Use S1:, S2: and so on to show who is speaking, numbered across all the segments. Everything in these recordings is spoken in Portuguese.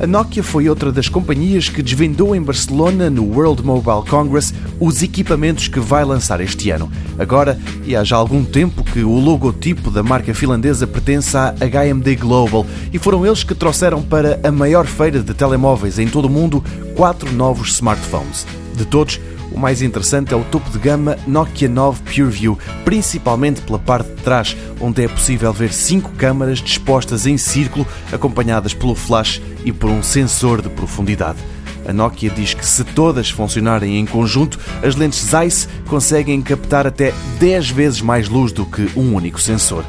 S1: A Nokia foi outra das companhias que desvendou em Barcelona, no World Mobile Congress, os equipamentos que vai lançar este ano. Agora, e há já algum tempo que o logotipo da marca finlandesa pertence à HMD Global e foram eles que trouxeram para a maior feira de telemóveis em todo o mundo quatro novos smartphones. De todos, o mais interessante é o topo de gama Nokia 9 PureView, principalmente pela parte de trás, onde é possível ver cinco câmaras dispostas em círculo, acompanhadas pelo flash e por um sensor de profundidade. A Nokia diz que se todas funcionarem em conjunto, as lentes Zeiss conseguem captar até 10 vezes mais luz do que um único sensor.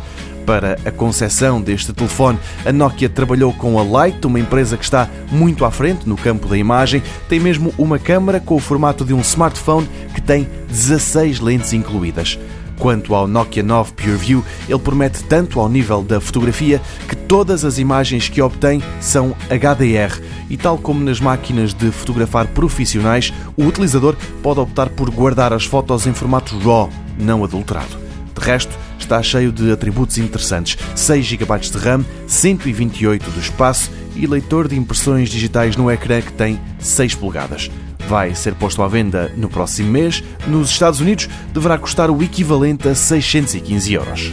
S1: Para a concepção deste telefone, a Nokia trabalhou com a Light, uma empresa que está muito à frente no campo da imagem. Tem mesmo uma câmara com o formato de um smartphone que tem 16 lentes incluídas. Quanto ao Nokia 9 PureView, ele promete tanto ao nível da fotografia que todas as imagens que obtém são HDR e, tal como nas máquinas de fotografar profissionais, o utilizador pode optar por guardar as fotos em formato RAW, não adulterado. De resto, está cheio de atributos interessantes: 6 GB de RAM, 128 de espaço e leitor de impressões digitais no ecrã que tem 6 polegadas. Vai ser posto à venda no próximo mês. Nos Estados Unidos, deverá custar o equivalente a 615 euros.